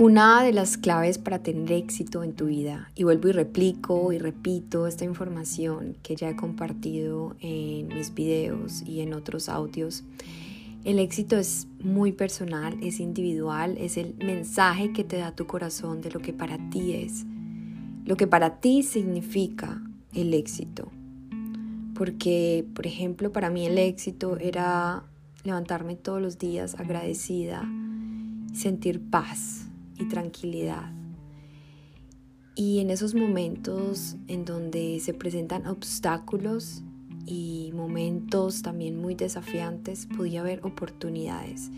Una de las claves para tener éxito en tu vida, y vuelvo y replico y repito esta información que ya he compartido en mis videos y en otros audios, el éxito es muy personal, es individual, es el mensaje que te da tu corazón de lo que para ti es, lo que para ti significa el éxito. Porque, por ejemplo, para mí el éxito era levantarme todos los días agradecida, sentir paz tranquilidad. Y en esos momentos en donde se presentan obstáculos y momentos también muy desafiantes, podía haber oportunidades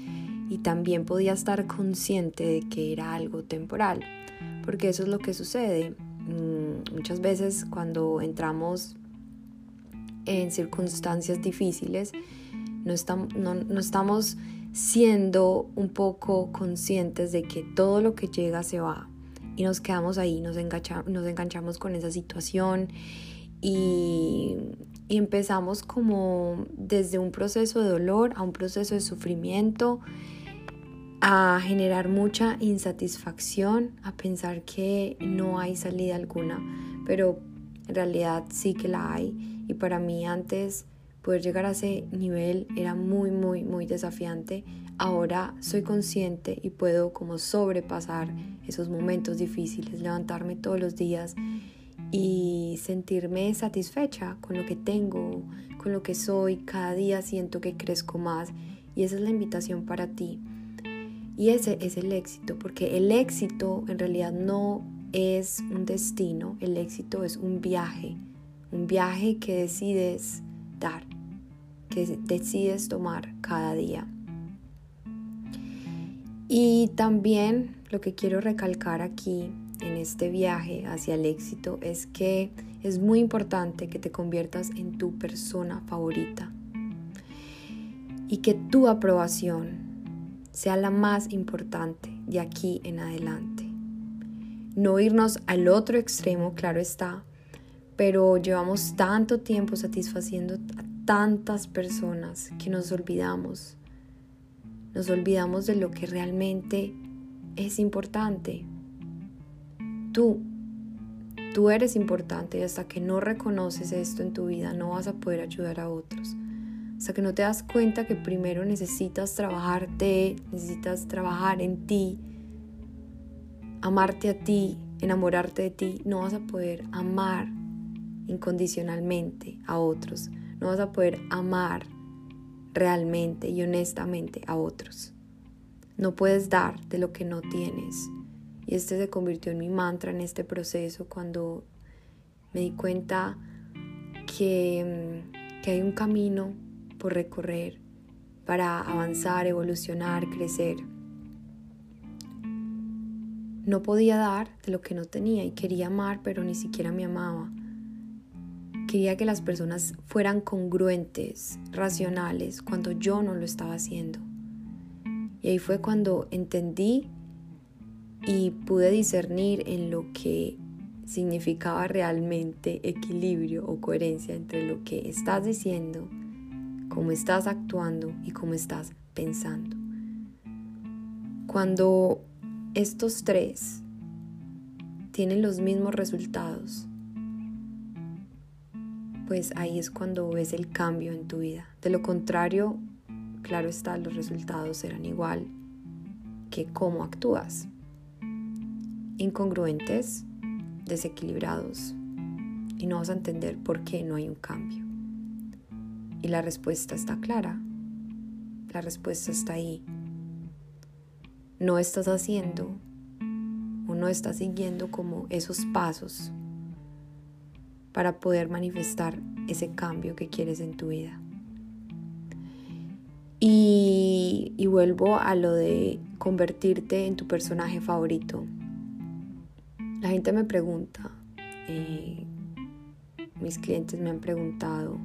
y también podía estar consciente de que era algo temporal, porque eso es lo que sucede. Mm, muchas veces cuando entramos en circunstancias difíciles, no, estamos, no estamos siendo un poco conscientes de que todo lo que llega se va. Y nos quedamos ahí, nos, nos enganchamos con esa situación y, y empezamos como desde un proceso de dolor a un proceso de sufrimiento, a generar mucha insatisfacción, a pensar que no hay salida alguna, pero en realidad sí que la hay. Y para mí antes Poder llegar a ese nivel era muy, muy, muy desafiante. Ahora soy consciente y puedo como sobrepasar esos momentos difíciles, levantarme todos los días y sentirme satisfecha con lo que tengo, con lo que soy. Cada día siento que crezco más y esa es la invitación para ti. Y ese es el éxito, porque el éxito en realidad no es un destino, el éxito es un viaje, un viaje que decides dar que decides tomar cada día. Y también lo que quiero recalcar aquí en este viaje hacia el éxito es que es muy importante que te conviertas en tu persona favorita y que tu aprobación sea la más importante de aquí en adelante. No irnos al otro extremo, claro está, pero llevamos tanto tiempo satisfaciendo a tantas personas que nos olvidamos. Nos olvidamos de lo que realmente es importante. Tú, tú eres importante y hasta que no reconoces esto en tu vida no vas a poder ayudar a otros. Hasta que no te das cuenta que primero necesitas trabajarte, necesitas trabajar en ti, amarte a ti, enamorarte de ti, no vas a poder amar incondicionalmente a otros no vas a poder amar realmente y honestamente a otros. No puedes dar de lo que no tienes. Y este se convirtió en mi mantra en este proceso cuando me di cuenta que, mm, que hay un camino por recorrer para avanzar, evolucionar, crecer. No podía dar de lo que no tenía y quería amar, pero ni siquiera me amaba. Quería que las personas fueran congruentes, racionales, cuando yo no lo estaba haciendo. Y ahí fue cuando entendí y pude discernir en lo que significaba realmente equilibrio o coherencia entre lo que estás diciendo, cómo estás actuando y cómo estás pensando. Cuando estos tres tienen los mismos resultados, pues ahí es cuando ves el cambio en tu vida. De lo contrario, claro está, los resultados serán igual que cómo actúas. Incongruentes, desequilibrados, y no vas a entender por qué no hay un cambio. Y la respuesta está clara. La respuesta está ahí. No estás haciendo o no estás siguiendo como esos pasos para poder manifestar ese cambio que quieres en tu vida. Y, vuelvo a lo de convertirte en tu personaje favorito. La gente me pregunta, eh, mis clientes me han preguntado,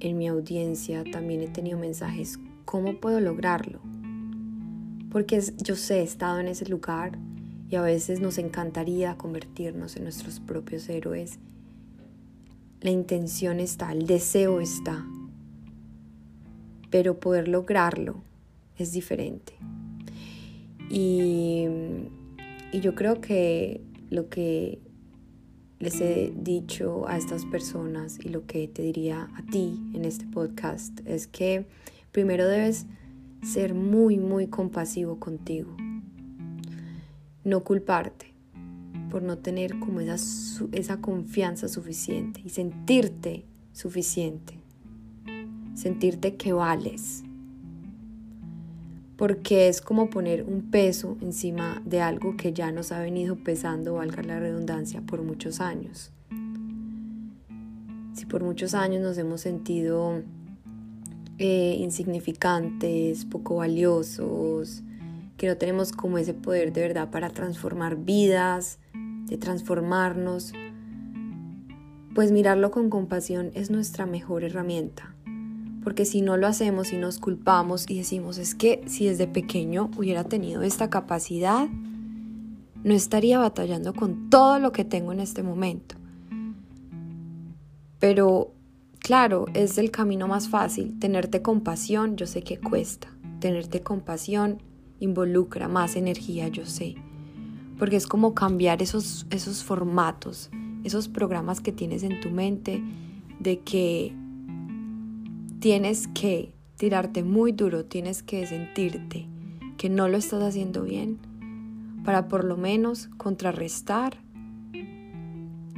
en mi audiencia también he tenido mensajes, ¿cómo puedo lograrlo? Porque yo sé, he estado en ese lugar y a veces nos encantaría convertirnos en nuestros propios héroes. La intención está, el deseo está, pero poder lograrlo es diferente. Y, yo creo que lo que les he dicho a estas personas y lo que te diría a ti en este podcast es que primero debes ser muy, muy compasivo contigo. No culparte por no tener como esa, esa confianza suficiente y sentirte suficiente. Sentirte que vales. Porque es como poner un peso encima de algo que ya nos ha venido pesando, valga la redundancia, por muchos años. Si por muchos años nos hemos sentido eh, insignificantes, poco valiosos, que no tenemos como ese poder de verdad para transformar vidas, de transformarnos, pues mirarlo con compasión es nuestra mejor herramienta. Porque si no lo hacemos y nos culpamos y decimos, es que si desde pequeño hubiera tenido esta capacidad, no estaría batallando con todo lo que tengo en este momento. Pero Claro, es el camino más fácil. Tenerte compasión, yo sé que cuesta. Tenerte compasión involucra más energía, yo sé. Porque es como cambiar esos, esos formatos, esos programas que tienes en tu mente de que tienes que tirarte muy duro, tienes que sentirte que no lo estás haciendo bien para por lo menos contrarrestar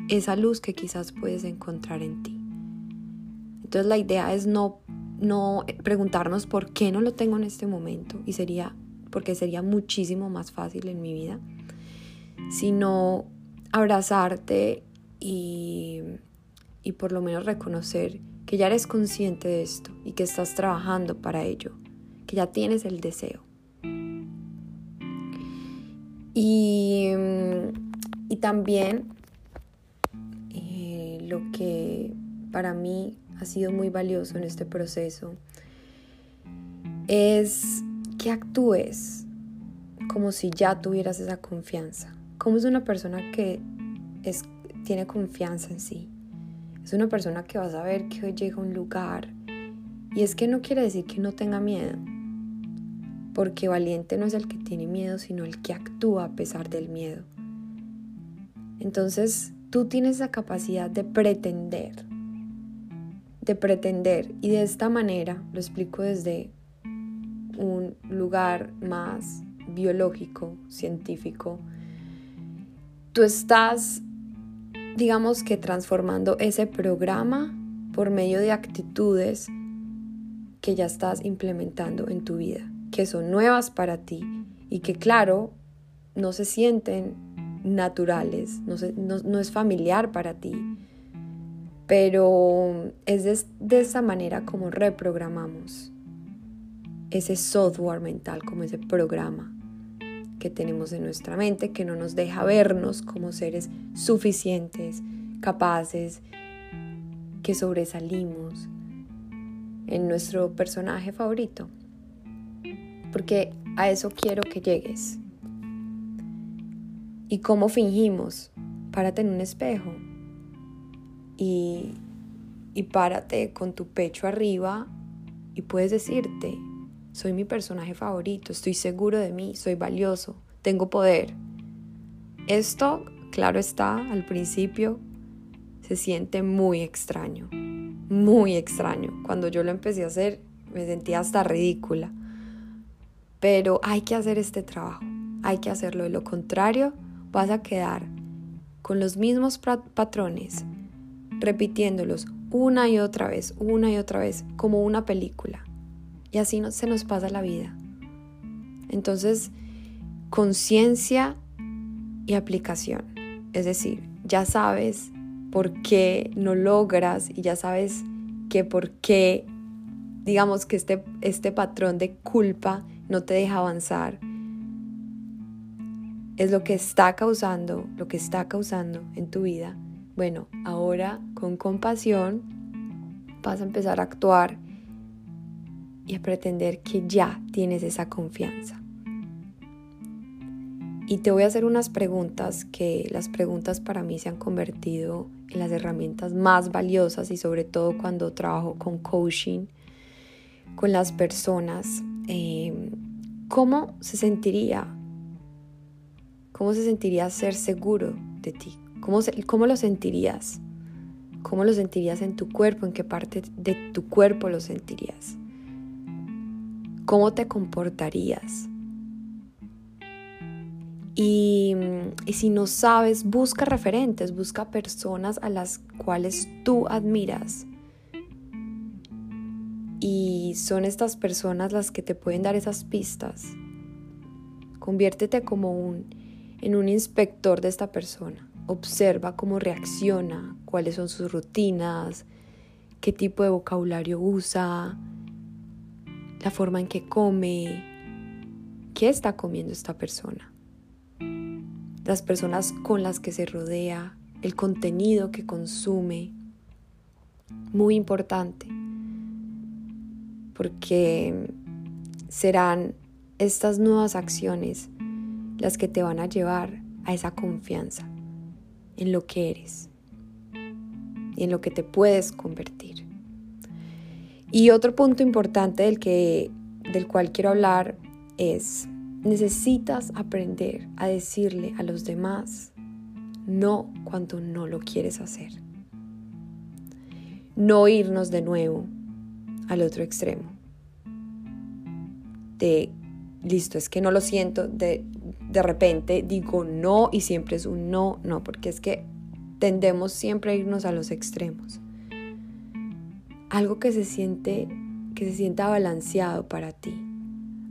esa luz que quizás puedes encontrar en ti. Entonces la idea es no, no preguntarnos por qué no lo tengo en este momento y sería porque sería muchísimo más fácil en mi vida, sino abrazarte y, y por lo menos reconocer que ya eres consciente de esto y que estás trabajando para ello, que ya tienes el deseo. Y, y también eh, lo que para mí ha sido muy valioso en este proceso es que actúes como si ya tuvieras esa confianza. Como es una persona que es, tiene confianza en sí. Es una persona que va a saber que hoy llega un lugar. Y es que no quiere decir que no tenga miedo. Porque valiente no es el que tiene miedo, sino el que actúa a pesar del miedo. Entonces, tú tienes la capacidad de pretender de pretender y de esta manera, lo explico desde un lugar más biológico, científico, tú estás, digamos que transformando ese programa por medio de actitudes que ya estás implementando en tu vida, que son nuevas para ti y que claro, no se sienten naturales, no, es familiar para ti pero es de esa manera como reprogramamos ese software mental, como ese programa que tenemos en nuestra mente que no nos deja vernos como seres suficientes, capaces, que sobresalimos en nuestro personaje favorito. Porque a eso quiero que llegues. ¿Y cómo fingimos? Párate en un espejo y, y párate con tu pecho arriba y puedes decirte, soy mi personaje favorito, estoy seguro de mí, soy valioso, tengo poder. Esto, claro está, al principio se siente muy extraño, muy extraño. Cuando yo lo empecé a hacer me sentía hasta ridícula. Pero hay que hacer este trabajo, hay que hacerlo. De lo contrario, vas a quedar con los mismos patrones, repitiéndolos una y otra vez, una y otra vez, como una película. Y así no, se nos pasa la vida. Entonces, conciencia y aplicación. Es decir, ya sabes por qué no logras y ya sabes que por qué, digamos que este, este patrón de culpa no te deja avanzar. Es lo que está causando, lo que está causando en tu vida bueno, ahora con compasión vas a empezar a actuar y a pretender que ya tienes esa confianza. Y te voy a hacer unas preguntas que las preguntas para mí se han convertido en las herramientas más valiosas y sobre todo cuando trabajo con coaching, con las personas. Em, ¿Cómo se sentiría ¿Cómo se sentiría ser seguro de ti? ¿Cómo, ¿Cómo lo sentirías? ¿Cómo lo sentirías en tu cuerpo? ¿En qué parte de tu cuerpo lo sentirías? ¿Cómo te comportarías? Y, y, si no sabes, busca referentes, busca personas a las cuales tú admiras. Y son estas personas las que te pueden dar esas pistas. Conviértete como un, en un inspector de esta persona. Observa cómo reacciona, cuáles son sus rutinas, qué tipo de vocabulario usa, la forma en que come, qué está comiendo esta persona, las personas con las que se rodea, el contenido que consume. Muy importante, porque serán estas nuevas acciones las que te van a llevar a esa confianza en lo que eres y en lo que te puedes convertir. Y otro punto importante del, que, del cual quiero hablar es, necesitas aprender a decirle a los demás no cuando no lo quieres hacer. No irnos de nuevo al otro extremo. De, listo, es que no lo siento, de de repente digo no y siempre es un no, no, porque es que tendemos siempre a irnos a los extremos. Algo que se siente que se sienta balanceado para ti.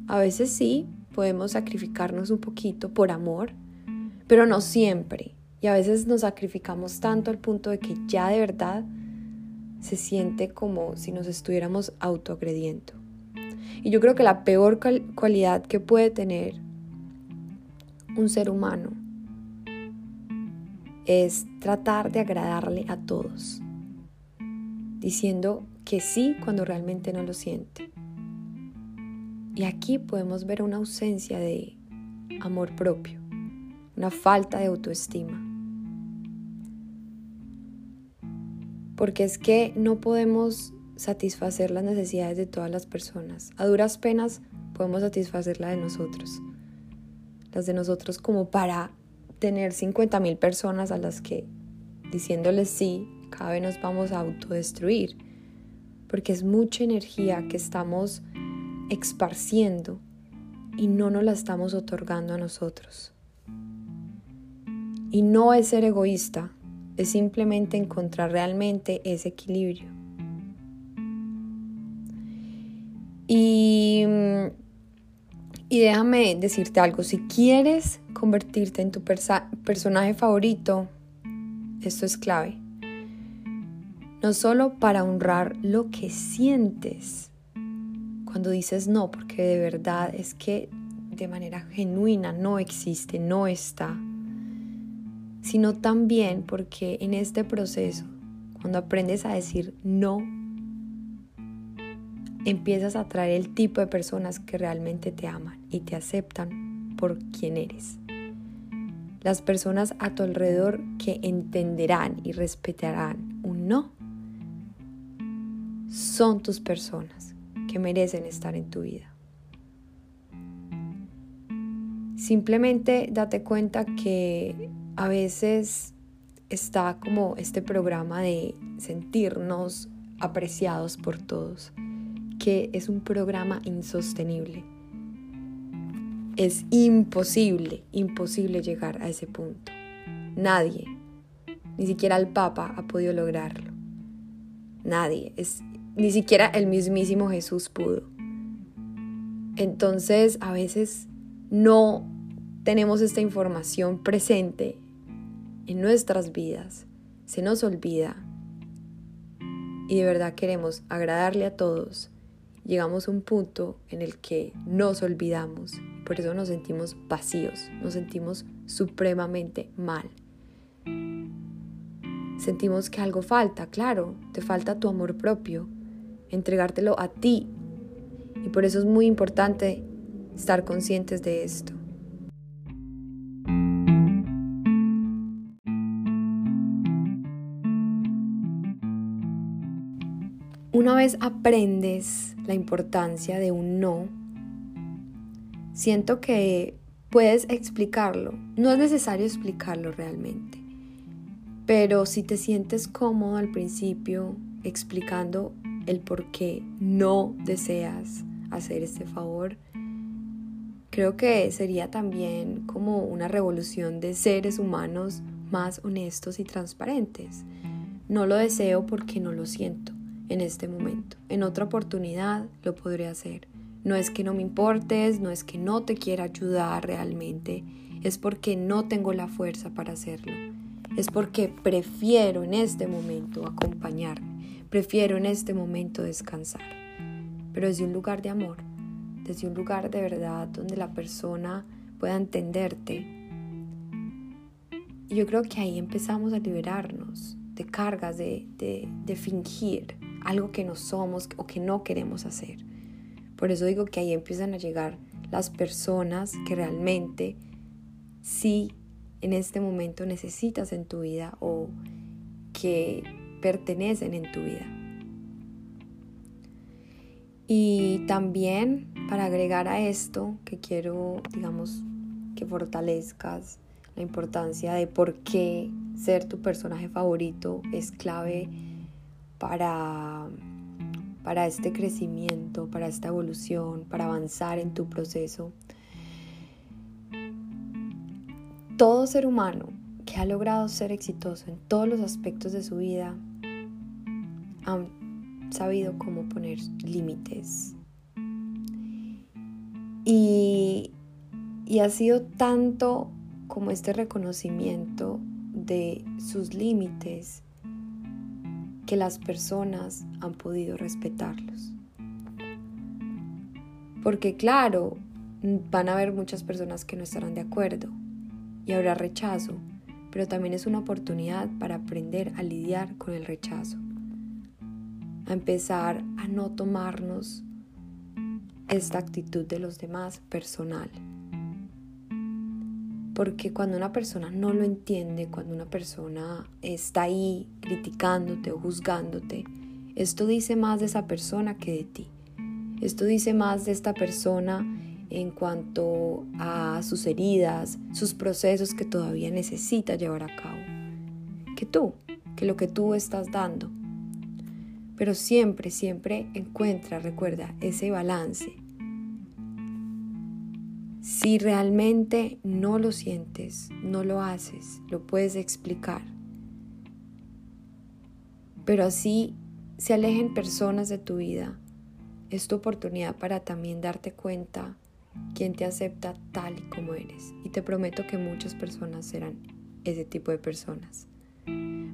A veces sí, podemos sacrificarnos un poquito por amor, pero no siempre. Y a veces nos sacrificamos tanto al punto de que ya de verdad se siente como si nos estuviéramos autoagrediendo. Y yo creo que la peor cualidad que puede tener un ser humano es tratar de agradarle a todos, diciendo que sí cuando realmente no lo siente. Y aquí podemos ver una ausencia de amor propio, una falta de autoestima. Porque es que no podemos satisfacer las necesidades de todas las personas. A duras penas podemos satisfacer la de nosotros las de nosotros como para tener 50 mil personas a las que diciéndoles sí, cada vez nos vamos a autodestruir, porque es mucha energía que estamos esparciendo y no nos la estamos otorgando a nosotros. Y no es ser egoísta, es simplemente encontrar realmente ese equilibrio. Y y déjame decirte algo, si quieres convertirte en tu personaje favorito, esto es clave. No solo para honrar lo que sientes cuando dices no, porque de verdad es que de manera genuina no existe, no está, sino también porque en este proceso, cuando aprendes a decir no, empiezas a atraer el tipo de personas que realmente te aman y te aceptan por quien eres. Las personas a tu alrededor que entenderán y respetarán un no son tus personas que merecen estar en tu vida. Simplemente date cuenta que a veces está como este programa de sentirnos apreciados por todos que es un programa insostenible. Es imposible, imposible llegar a ese punto. Nadie, ni siquiera el Papa ha podido lograrlo. Nadie, es, ni siquiera el mismísimo Jesús pudo. Entonces, a veces no tenemos esta información presente en nuestras vidas. Se nos olvida. Y de verdad queremos agradarle a todos llegamos a un punto en el que nos olvidamos, por eso nos sentimos vacíos, nos sentimos supremamente mal. Sentimos que algo falta, claro, te falta tu amor propio, entregártelo a ti. Y por eso es muy importante estar conscientes de esto. Una vez aprendes la importancia de un no, siento que puedes explicarlo. No es necesario explicarlo realmente. Pero si te sientes cómodo al principio explicando el por qué no deseas hacer este favor, creo que sería también como una revolución de seres humanos más honestos y transparentes. No lo deseo porque no lo siento en este momento. En otra oportunidad lo podré hacer. No es que no me importes, no es que no te quiera ayudar realmente, es porque no tengo la fuerza para hacerlo. Es porque prefiero en este momento acompañarme, prefiero en este momento descansar. Pero desde un lugar de amor, desde un lugar de verdad donde la persona pueda entenderte. Y yo creo que ahí empezamos a liberarnos de cargas, de, de fingir algo que no somos o que no queremos hacer. Por eso digo que ahí empiezan a llegar las personas que realmente sí en este momento necesitas en tu vida o que pertenecen en tu vida. Y también para agregar a esto que quiero, digamos, que fortalezcas la importancia de por qué ser tu personaje favorito es clave para para este crecimiento, para esta evolución, para avanzar en tu proceso. Todo ser humano que ha logrado ser exitoso en todos los aspectos de su vida ha sabido cómo poner límites. Y, y ha sido tanto como este reconocimiento de sus límites que las personas han podido respetarlos. Porque claro, van a haber muchas personas que no estarán de acuerdo y habrá rechazo, pero también es una oportunidad para aprender a lidiar con el rechazo, a empezar a no tomarnos esta actitud de los demás personal. Porque cuando una persona no lo entiende, cuando una persona está ahí criticándote o juzgándote, esto dice más de esa persona que de ti. Esto dice más de esta persona en cuanto a sus heridas, sus procesos que todavía necesita llevar a cabo, que tú, que lo que tú estás dando. Pero siempre, siempre encuentra, recuerda, ese balance si realmente no lo sientes, no lo haces, lo puedes explicar. Pero así se alejen personas de tu vida. Es tu oportunidad para también darte cuenta quién te acepta tal y como eres. Y te prometo que muchas personas serán ese tipo de personas.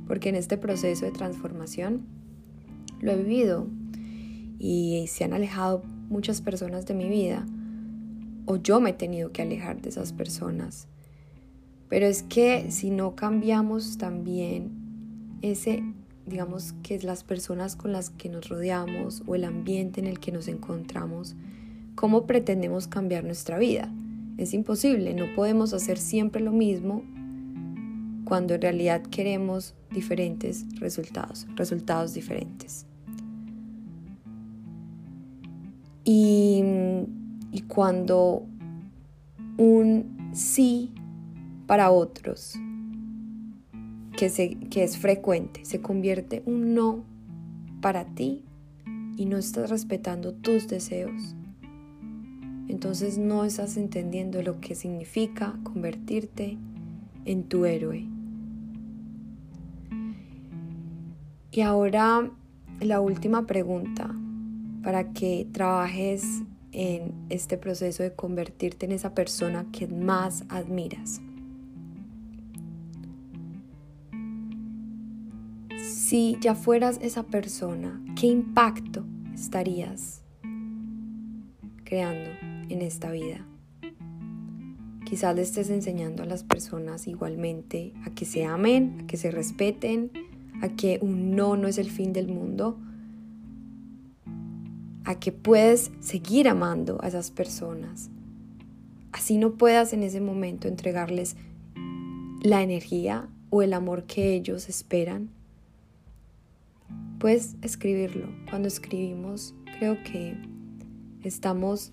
Porque en este proceso de transformación lo he vivido y se han alejado muchas personas de mi vida o yo me he tenido que alejar de esas personas. Pero es que si no cambiamos también ese, digamos que las personas con las que nos rodeamos o el ambiente en el que nos encontramos, ¿cómo pretendemos cambiar nuestra vida? Es imposible, no podemos hacer siempre lo mismo cuando en realidad queremos diferentes resultados, resultados diferentes. Y y cuando un sí para otros, que, que es frecuente, se convierte un no para ti y no estás respetando tus deseos, entonces no estás entendiendo lo que significa convertirte en tu héroe. Y ahora la última pregunta para que trabajes en este proceso de convertirte en esa persona que más admiras. Si ya fueras esa persona, ¿qué impacto estarías creando en esta vida? Quizás le estés enseñando a las personas igualmente a que se amen, a que se respeten, a que un no no es el fin del mundo, a que puedes seguir amando a esas personas. Así no puedas en ese momento entregarles la energía o el amor que ellos esperan. Puedes escribirlo. Cuando escribimos creo que estamos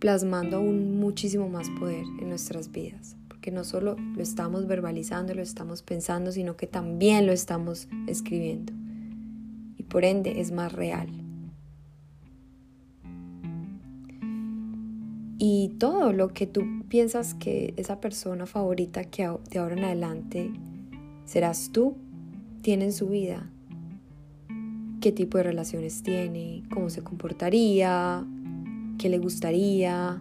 plasmando aún muchísimo más poder en nuestras vidas, porque no solo lo estamos verbalizando, lo estamos pensando, sino que también lo estamos escribiendo. Y por ende es más real. Y todo lo que tú piensas que esa persona favorita que de ahora en adelante serás tú, tiene en su vida, qué tipo de relaciones tiene, cómo se comportaría, qué le gustaría.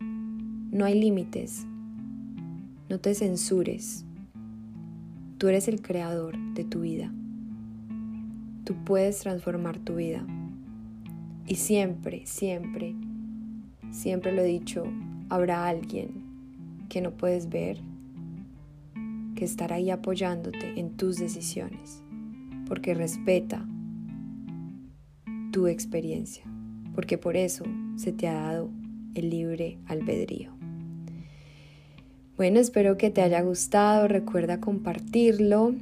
No hay límites. No te censures. Tú eres el creador de tu vida. Tú puedes transformar tu vida. Y siempre, siempre, siempre lo he dicho, habrá alguien que no puedes ver, que estará ahí apoyándote en tus decisiones, porque respeta tu experiencia, porque por eso se te ha dado el libre albedrío. Bueno, espero que te haya gustado, recuerda compartirlo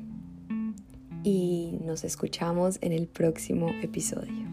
y nos escuchamos en el próximo episodio.